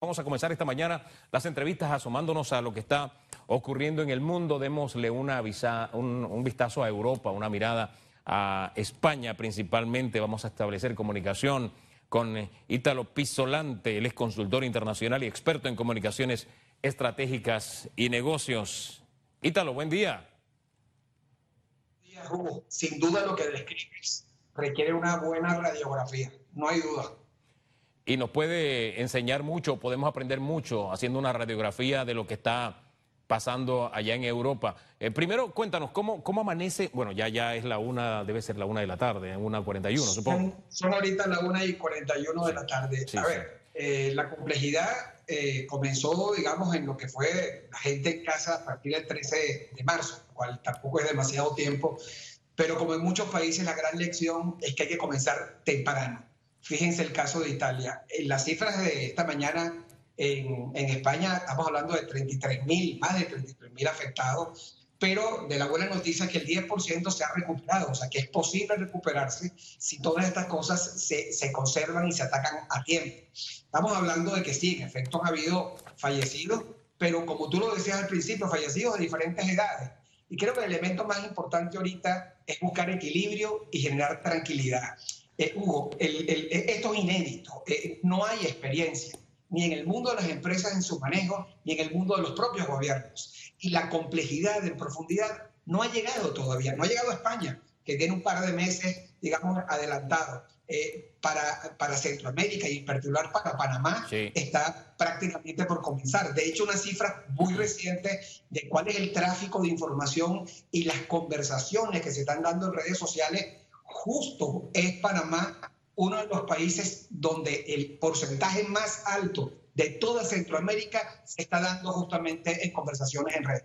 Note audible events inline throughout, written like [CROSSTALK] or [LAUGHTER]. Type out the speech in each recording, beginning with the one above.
Vamos a comenzar esta mañana las entrevistas asomándonos a lo que está ocurriendo en el mundo. Démosle una un, vistazo a Europa, una mirada a España principalmente. Vamos a establecer comunicación con Ítalo Pisolante, él es consultor internacional y experto en comunicaciones estratégicas y negocios. Ítalo, buen día. Buen día, Hugo. Sin duda lo que describes requiere una buena radiografía, no hay duda y nos puede enseñar mucho, podemos aprender mucho haciendo una radiografía de lo que está pasando allá en Europa. Eh, primero, cuéntanos, ¿cómo, ¿cómo amanece? Bueno, ya, ya es la una, debe ser la una de la tarde, una 41, supongo. Son, ahorita la una y 41 de la tarde. a ver, eh, la complejidad eh, comenzó, digamos, en lo que fue la gente en casa a partir del 13 de marzo, cual tampoco es demasiado tiempo, pero como en muchos países la gran lección es que hay que comenzar temprano. Fíjense el caso de Italia. En las cifras de esta mañana en, España estamos hablando de 33 mil, más de 33 mil afectados, pero de la buena noticia que el 10% se ha recuperado, o sea que es posible recuperarse si todas estas cosas se, se, conservan y se atacan a tiempo. Estamos hablando de que sí, en efecto ha habido fallecidos, pero como tú lo decías al principio, fallecidos de diferentes edades. Y creo que el elemento más importante ahorita es buscar equilibrio y generar tranquilidad. Eh, Hugo, esto es inédito, eh, no hay experiencia ni en el mundo de las empresas en su manejo, ni en el mundo de los propios gobiernos. Y la complejidad en profundidad no ha llegado todavía, no ha llegado a España, que tiene un par de meses, digamos, adelantado. Eh, para, para, Centroamérica y en particular para Panamá está prácticamente por comenzar. De hecho, una cifra muy reciente de cuál es el tráfico de información y las conversaciones que se están dando en redes sociales justo es Panamá uno de los países donde el porcentaje más alto de toda Centroamérica se está dando justamente en conversaciones en red.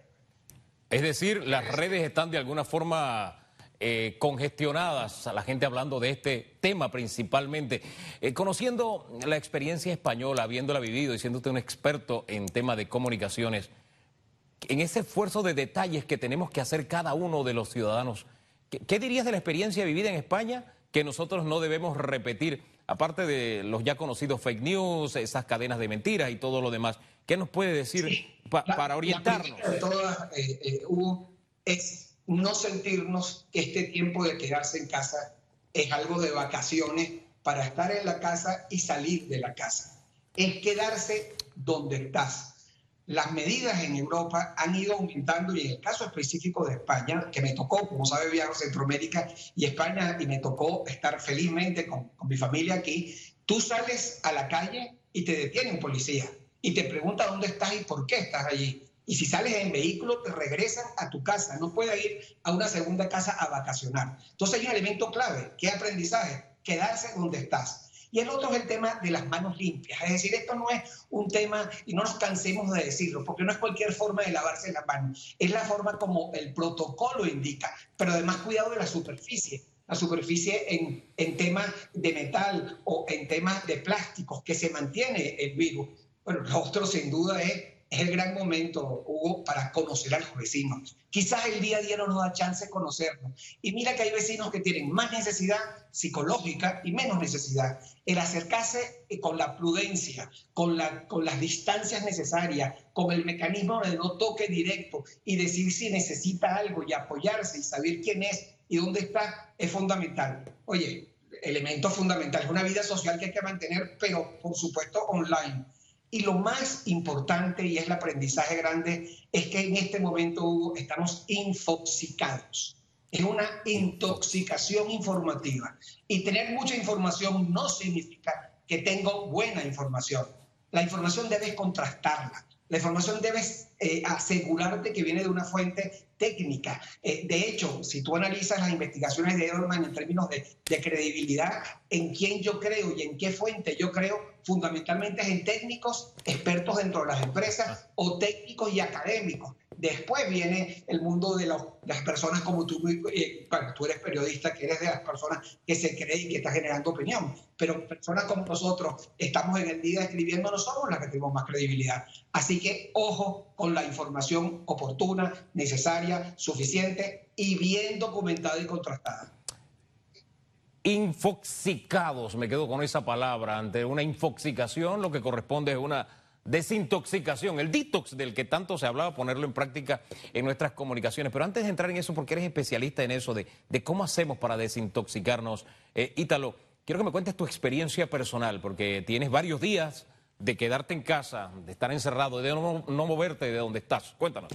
Es decir, las redes están de alguna forma eh, congestionadas, la gente hablando de este tema principalmente. Eh, conociendo la experiencia española, habiéndola vivido y siendo un experto en tema de comunicaciones, en ese esfuerzo de detalles que tenemos que hacer cada uno de los ciudadanos, ¿Qué, dirías de la experiencia vivida en España que nosotros no debemos repetir, aparte de los ya conocidos fake news, esas cadenas de mentiras y todo lo demás? ¿Qué nos puede decir para orientarnos? La de todas, eh, eh, Hugo, es no sentirnos que este tiempo de quedarse en casa es algo de vacaciones para estar en la casa y salir de la casa. Es quedarse donde estás las medidas en Europa han ido aumentando y en el caso específico de España, que me tocó, como sabe, viajar a Centroamérica y España y me tocó estar felizmente con, mi familia aquí, tú sales a la calle y te detiene un policía y te pregunta dónde estás y por qué estás allí. Y si sales en vehículo, te regresan a tu casa. No puedes ir a una segunda casa a vacacionar. Entonces hay un elemento clave. ¿Qué aprendizaje? Quedarse donde estás. Y el otro es el tema de las manos limpias. Es decir, esto no es un tema, y no nos cansemos de decirlo, porque no es cualquier forma de lavarse las manos. Es la forma como el protocolo indica, pero además cuidado de la superficie la superficie en, en temas de metal o en temas de plásticos que se mantiene el virus. Bueno, lo otro sin duda es es el gran momento, Hugo, para conocer a los vecinos. Quizás el día a día no nos da chance de conocernos. Y mira que hay vecinos que tienen más necesidad psicológica y menos necesidad. El acercarse eh, con la prudencia, con, la, con las distancias necesarias, con el mecanismo de no toque directo y decir si necesita algo y apoyarse y saber quién es y dónde está, es fundamental. Oye, elemento fundamental, es una vida social que hay que mantener, pero por supuesto online y lo más importante, y es el aprendizaje grande, es que en este momento, Hugo, estamos infoxicados. Es una intoxicación informativa. Y tener mucha información no significa que tengo buena información. La información debes contrastarla. La información debes eh, asegurarte que viene de una fuente técnica. Eh, de hecho, si tú analizas las investigaciones de Edelman en términos de, de, credibilidad, en quién yo creo y en qué fuente yo creo, fundamentalmente es en técnicos expertos dentro de las empresas o técnicos y académicos. Después viene el mundo de las personas como tú, eh, tú eres periodista, que eres de las personas que se cree y que está generando opinión, pero personas como nosotros estamos en el día escribiendo, no somos las que tenemos más credibilidad. Así que ojo con la información oportuna, necesaria, suficiente y bien documentada y contrastada infoxicados, me quedo con esa palabra, ante una infoxicación lo que corresponde es una desintoxicación, el detox del que tanto se hablaba, ponerlo en práctica en nuestras comunicaciones. Pero antes de entrar en eso, porque eres especialista en eso, de, cómo hacemos para desintoxicarnos, eh, Ítalo, quiero que me cuentes tu experiencia personal, porque tienes varios días de quedarte en casa, de estar encerrado, de no, no moverte de donde estás. Cuéntanos.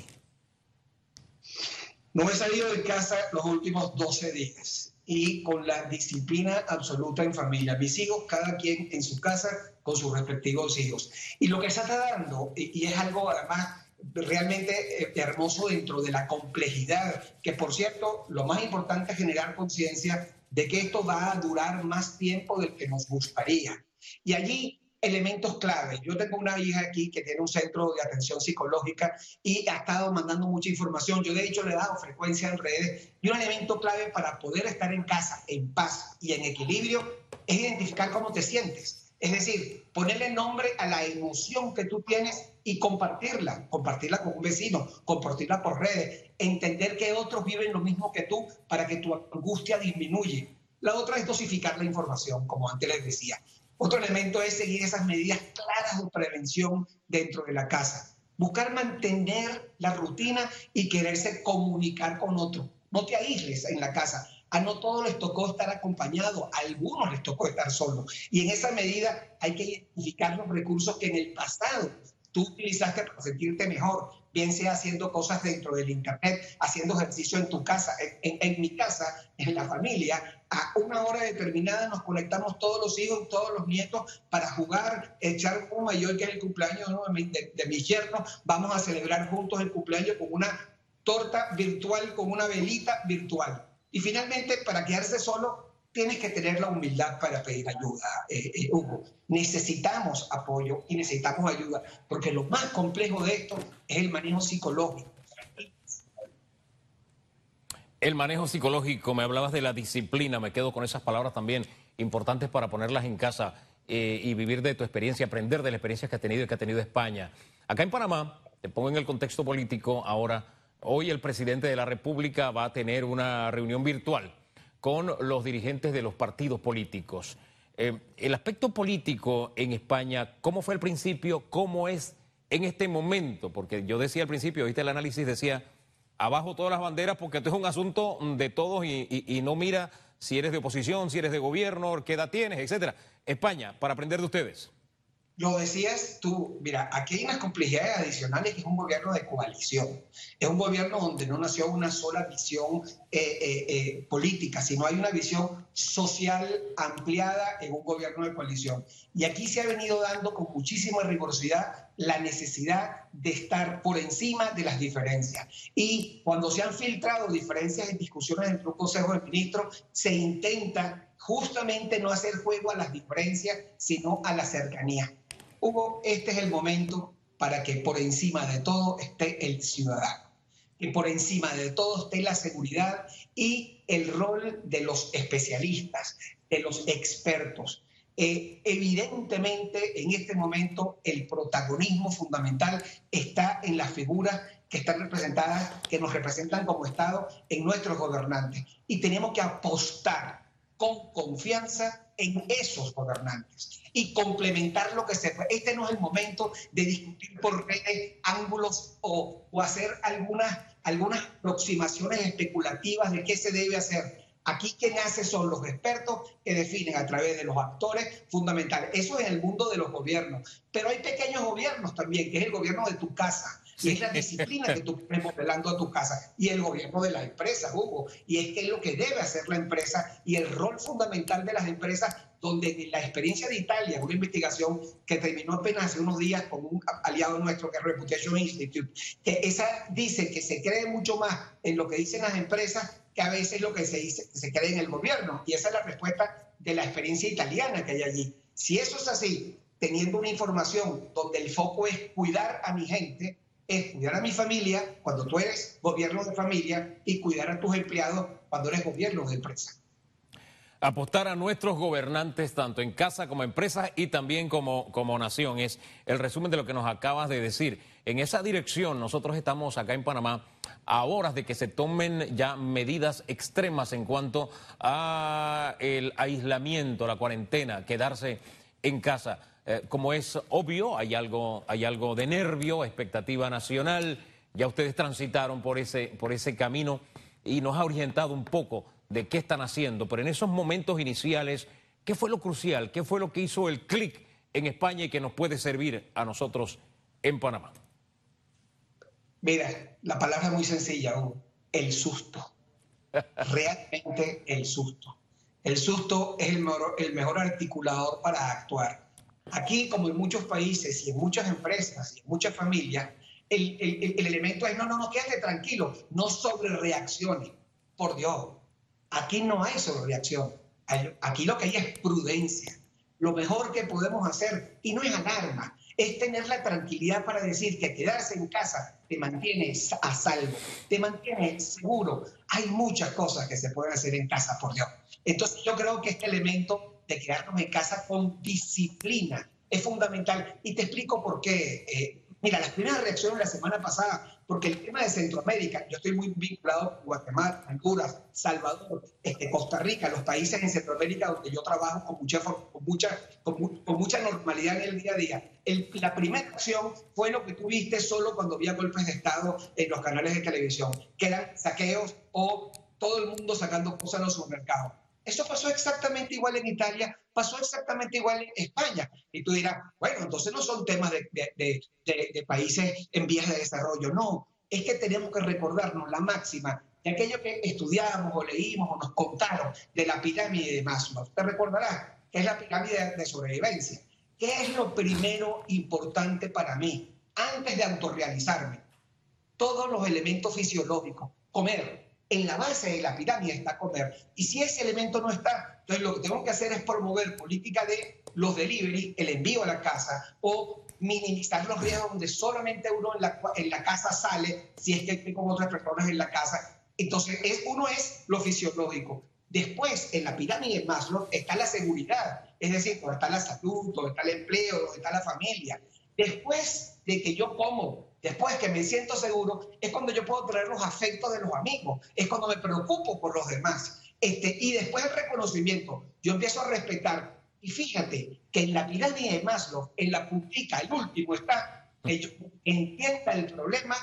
No he salido de casa los últimos 12 días y con la disciplina absoluta en familia. Mis hijos, cada quien en su casa con sus respectivos hijos. Y lo que se está dando, y es algo además realmente eh, hermoso dentro de la complejidad, que por cierto, lo más importante es generar conciencia de que esto va a durar más tiempo del que nos gustaría. Y allí elementos clave. Yo tengo una hija aquí que tiene un centro de atención psicológica y ha estado mandando mucha información. Yo de hecho le he dado frecuencia en redes y un elemento clave para poder estar en casa en paz y en equilibrio es identificar cómo te sientes. Es decir, ponerle nombre a la emoción que tú tienes y compartirla, compartirla con un vecino, compartirla por redes, entender que otros viven lo mismo que tú para que tu angustia disminuye. La otra es dosificar la información, como antes les decía. Otro elemento es seguir esas medidas claras de prevención dentro de la casa. Buscar mantener la rutina y quererse comunicar con otro. No te aísles en la casa. A no todos les tocó estar acompañados, a algunos les tocó estar solos. Y en esa medida hay que identificar los recursos que en el pasado tú utilizaste para sentirte mejor, bien sea haciendo cosas dentro del Internet, haciendo ejercicio en tu casa. En, mi casa, en la familia, a una hora determinada nos conectamos todos los hijos, todos los nietos para jugar, echar un mayor que es el cumpleaños de, de, mis yernos. Vamos a celebrar juntos el cumpleaños con una torta virtual, con una velita virtual. Y finalmente, para quedarse solo, tienes que tener la humildad para pedir ayuda, eh, eh, Hugo. Necesitamos apoyo y necesitamos ayuda, porque lo más complejo de esto es el manejo psicológico. El manejo psicológico, me hablabas de la disciplina, me quedo con esas palabras también importantes para ponerlas en casa eh, y vivir de tu experiencia, aprender de la experiencia que ha tenido y que ha tenido España. Acá en Panamá, te pongo en el contexto político, ahora, hoy el presidente de la República va a tener una reunión virtual con los dirigentes de los partidos políticos. Eh, el aspecto político en España, ¿cómo fue al principio? ¿Cómo es en este momento? Porque yo decía al principio, viste el análisis, decía, abajo todas las banderas porque esto es un asunto de todos y, no mira si eres de oposición, si eres de gobierno, qué edad tienes, etcétera. España, para aprender de ustedes. Lo decías tú, mira, aquí hay unas complejidades adicionales que es un gobierno de coalición. Es un gobierno donde no nació una sola visión eh, eh, eh, política, sino hay una visión social ampliada en un gobierno de coalición. Y aquí se ha venido dando con muchísima rigurosidad la necesidad de estar por encima de las diferencias. Y cuando se han filtrado diferencias en discusiones entre un Consejo de Ministros, se intenta justamente no hacer juego a las diferencias, sino a la cercanía. Hugo, este es el momento para que por encima de todo esté el ciudadano, que por encima de todo esté la seguridad y el rol de los especialistas, de los expertos. Eh, evidentemente, en este momento, el protagonismo fundamental está en las figuras que están representadas, que nos representan como Estado en nuestros gobernantes. Y tenemos que apostar con confianza en esos gobernantes y complementar lo que se puede. Este no es el momento de discutir por redes, ángulos o, o hacer algunas, algunas aproximaciones especulativas de qué se debe hacer. Aquí quien hace son los expertos que definen a través de los actores fundamentales. Eso es el mundo de los gobiernos. Pero hay pequeños gobiernos también, que es el gobierno de tu casa, y es la disciplina que tú estás a tu casa y el gobierno de la empresa, Hugo. Y es que es lo que debe hacer la empresa y el rol fundamental de las empresas, donde la experiencia de Italia, una investigación que terminó apenas hace unos días con un aliado nuestro que es Reputation Institute, que esa dice que se cree mucho más en lo que dicen las empresas que a veces lo que se dice se cree en el gobierno. Y esa es la respuesta de la experiencia italiana que hay allí. Si eso es así, teniendo una información donde el foco es cuidar a mi gente, es cuidar a mi familia cuando tú eres gobierno de familia y cuidar a tus empleados cuando eres gobierno de empresa. Apostar a nuestros gobernantes, tanto en casa como empresa y también como, como nación, es el resumen de lo que nos acabas de decir. En esa dirección, nosotros estamos acá en Panamá a horas de que se tomen ya medidas extremas en cuanto a el aislamiento, la cuarentena, quedarse en casa. Eh, como es obvio, hay algo, hay algo de nervio, expectativa nacional. Ya ustedes transitaron por ese, por ese camino y nos ha orientado un poco de qué están haciendo. Pero en esos momentos iniciales, ¿qué fue lo crucial? ¿Qué fue lo que hizo el clic en España y que nos puede servir a nosotros en Panamá? Mira, la palabra es muy sencilla, el susto. [LAUGHS] Realmente el susto. El susto es el mejor, el mejor articulador para actuar. Aquí, como en muchos países y en muchas empresas y en muchas familias, el, el, elemento es, no, no, no, quédate tranquilo, no sobre reacciones. Por Dios, aquí no hay sobre reacción. Aquí lo que hay es prudencia. Lo mejor que podemos hacer, y no es alarma, es tener la tranquilidad para decir que quedarse en casa te mantiene a salvo, te mantiene seguro. Hay muchas cosas que se pueden hacer en casa, por Dios. Entonces yo creo que este elemento de quedarnos en casa con disciplina es fundamental. Y te explico por qué. Eh, mira, las primeras reacciones la semana pasada porque el tema de Centroamérica, yo estoy muy vinculado con Guatemala, Honduras, Salvador, este, Costa Rica, los países en Centroamérica donde yo trabajo con mucha, con mucha, con, mucha normalidad en el día a día. la primera acción fue lo que tuviste solo cuando había golpes de Estado en los canales de televisión, que eran saqueos o todo el mundo sacando cosas en los supermercados. Eso pasó exactamente igual en Italia, pasó exactamente igual en España. Y tú dirás, bueno, entonces no son temas de, países en vías de desarrollo. No, es que tenemos que recordarnos la máxima de aquello que estudiamos o leímos o nos contaron de la pirámide de Maslow. Te recordarás que es la pirámide de sobrevivencia. ¿Qué es lo primero importante para mí antes de autorrealizarme? Todos los elementos fisiológicos. Comer, en la base de la pirámide está comer. Y si ese elemento no está, entonces lo que tenemos que hacer es promover política de los delivery, el envío a la casa o minimizar los riesgos donde solamente uno en la, casa sale si es que hay como otras personas en la casa. Entonces, es, uno es lo fisiológico. Después, en la pirámide de Maslow está la seguridad, es decir, está la salud, está el empleo, está la familia. Después de que yo como Después que me siento seguro, es cuando yo puedo traer los afectos de los amigos, es cuando me preocupo por los demás. Este, y después el reconocimiento, yo empiezo a respetar. Y fíjate que en la pirámide de Maslow, en la puntica, el último está que entienda el problema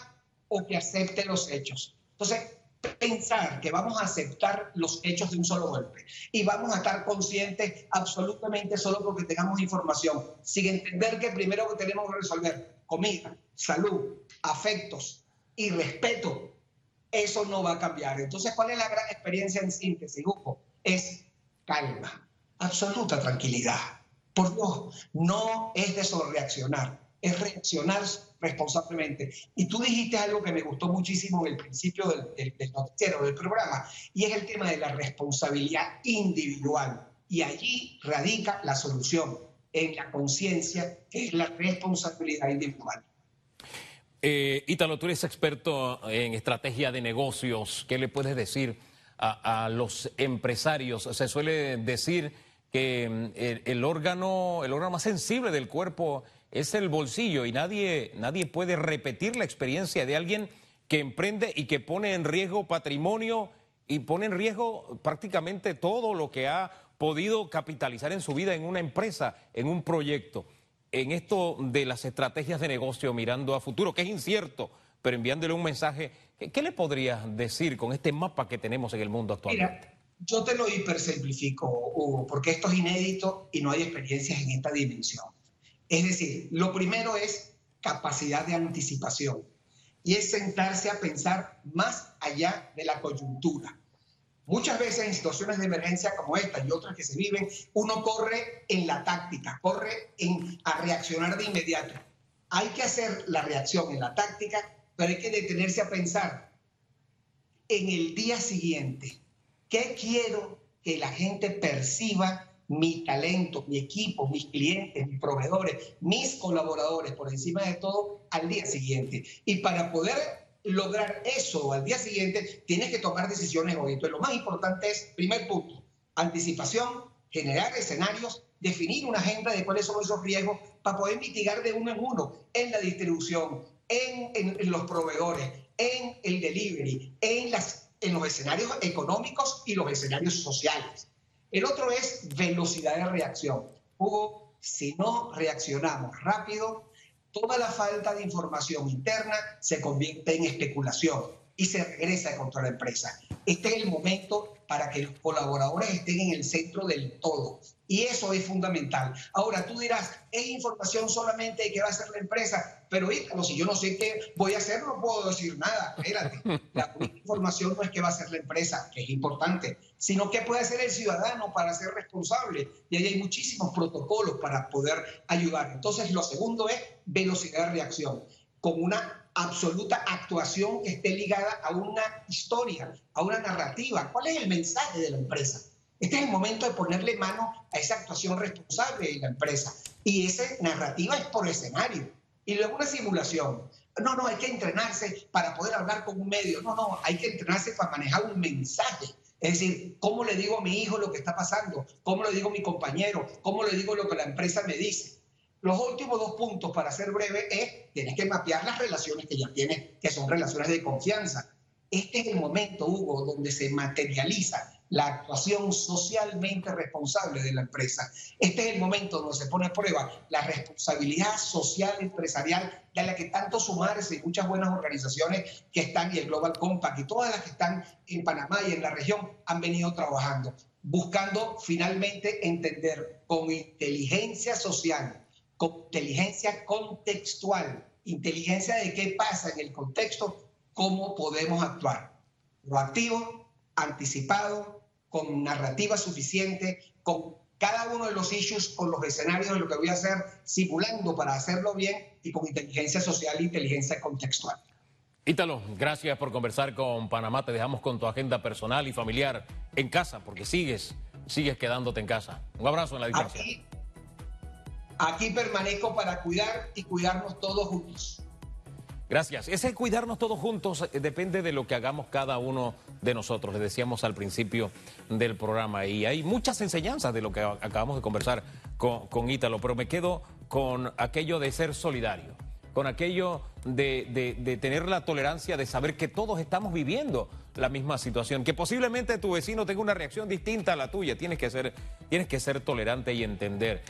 o que acepte los hechos. Entonces, pensar que vamos a aceptar los hechos de un solo golpe y vamos a estar conscientes absolutamente solo porque tengamos información, sin entender que primero tenemos que resolver comida, salud, afectos y respeto, eso no va a cambiar. Entonces, ¿cuál es la gran experiencia en síntesis, Hugo? Es calma, absoluta tranquilidad. Por Dios, no es de sobrereaccionar, es reaccionar responsablemente. Y tú dijiste algo que me gustó muchísimo en el principio del, del, del noticiero, del programa, y es el tema de la responsabilidad individual. Y allí radica la solución en la conciencia, que es la responsabilidad individual. Eh, Ítalo, tú eres experto en estrategia de negocios. ¿Qué le puedes decir a, los empresarios? Se suele decir que mm, el, órgano, el órgano más sensible del cuerpo es el bolsillo y nadie, nadie puede repetir la experiencia de alguien que emprende y que pone en riesgo patrimonio y pone en riesgo prácticamente todo lo que ha podido capitalizar en su vida en una empresa, en un proyecto, en esto de las estrategias de negocio mirando a futuro, que es incierto, pero enviándole un mensaje, ¿qué, le podrías decir con este mapa que tenemos en el mundo actualmente? Mira, yo te lo hipersimplifico, Hugo, porque esto es inédito y no hay experiencias en esta dimensión. Es decir, lo primero es capacidad de anticipación y es sentarse a pensar más allá de la coyuntura. Muchas veces en situaciones de emergencia como esta y otras que se viven, uno corre en la táctica, corre en, a reaccionar de inmediato. Hay que hacer la reacción en la táctica, pero hay que detenerse a pensar en el día siguiente, ¿qué quiero que la gente perciba mi talento, mi equipo, mis clientes, mis proveedores, mis colaboradores, por encima de todo, al día siguiente? Y para poder lograr eso al día siguiente, tienes que tomar decisiones hoy. Entonces, lo más importante es, primer punto, anticipación, generar escenarios, definir una agenda de cuáles son esos riesgos para poder mitigar de uno en uno en la distribución, en, los proveedores, en el delivery, en, en los escenarios económicos y los escenarios sociales. El otro es velocidad de reacción. Hugo, si no reaccionamos rápido, toda la falta de información interna se convierte en especulación y se regresa contra la empresa. Este es el momento para que los colaboradores estén en el centro del todo. Y eso es fundamental. Ahora, tú dirás, es información solamente de qué va a hacer la empresa, pero si yo no sé qué voy a hacer, no puedo decir nada. Espérate, la información no es qué va a hacer la empresa, que es importante, sino qué puede hacer el ciudadano para ser responsable. Y ahí hay muchísimos protocolos para poder ayudar. Entonces, lo segundo es velocidad de reacción, con una absoluta actuación que esté ligada a una historia, a una narrativa. ¿Cuál es el mensaje de la empresa? Este es el momento de ponerle mano a esa actuación responsable de la empresa. Y esa narrativa es por escenario. Y luego una simulación. No, no, hay que entrenarse para poder hablar con un medio. No, no, hay que entrenarse para manejar un mensaje. Es decir, ¿cómo le digo a mi hijo lo que está pasando? ¿Cómo le digo a mi compañero? ¿Cómo le digo lo que la empresa me dice? Los últimos dos puntos, para ser breve, es tienes que mapear las relaciones que ya tienes, que son relaciones de confianza. Este es el momento, Hugo, donde se materializa la actuación socialmente responsable de la empresa. Este es el momento donde se pone a prueba la responsabilidad social empresarial de la que tanto sumarse muchas buenas organizaciones que están, y el Global Compact, y todas las que están en Panamá y en la región han venido trabajando, buscando finalmente entender con inteligencia social inteligencia contextual, inteligencia de qué pasa en el contexto, cómo podemos actuar. Proactivo, anticipado, con narrativa suficiente, con cada uno de los issues, con los escenarios de lo que voy a hacer, simulando para hacerlo bien y con inteligencia social e inteligencia contextual. Ítalo, gracias por conversar con Panamá. Te dejamos con tu agenda personal y familiar en casa, porque sigues, sigues quedándote en casa. Un abrazo en la distancia. Aquí permanezco para cuidar y cuidarnos todos juntos. Gracias. Ese cuidarnos todos juntos eh, depende de lo que hagamos cada uno de nosotros. Le decíamos al principio del programa y hay muchas enseñanzas de lo que acabamos de conversar con, con Ítalo, pero me quedo con aquello de ser solidario, con aquello de, de, tener la tolerancia de saber que todos estamos viviendo la misma situación, que posiblemente tu vecino tenga una reacción distinta a la tuya. Tienes que ser, tienes que ser tolerante y entender.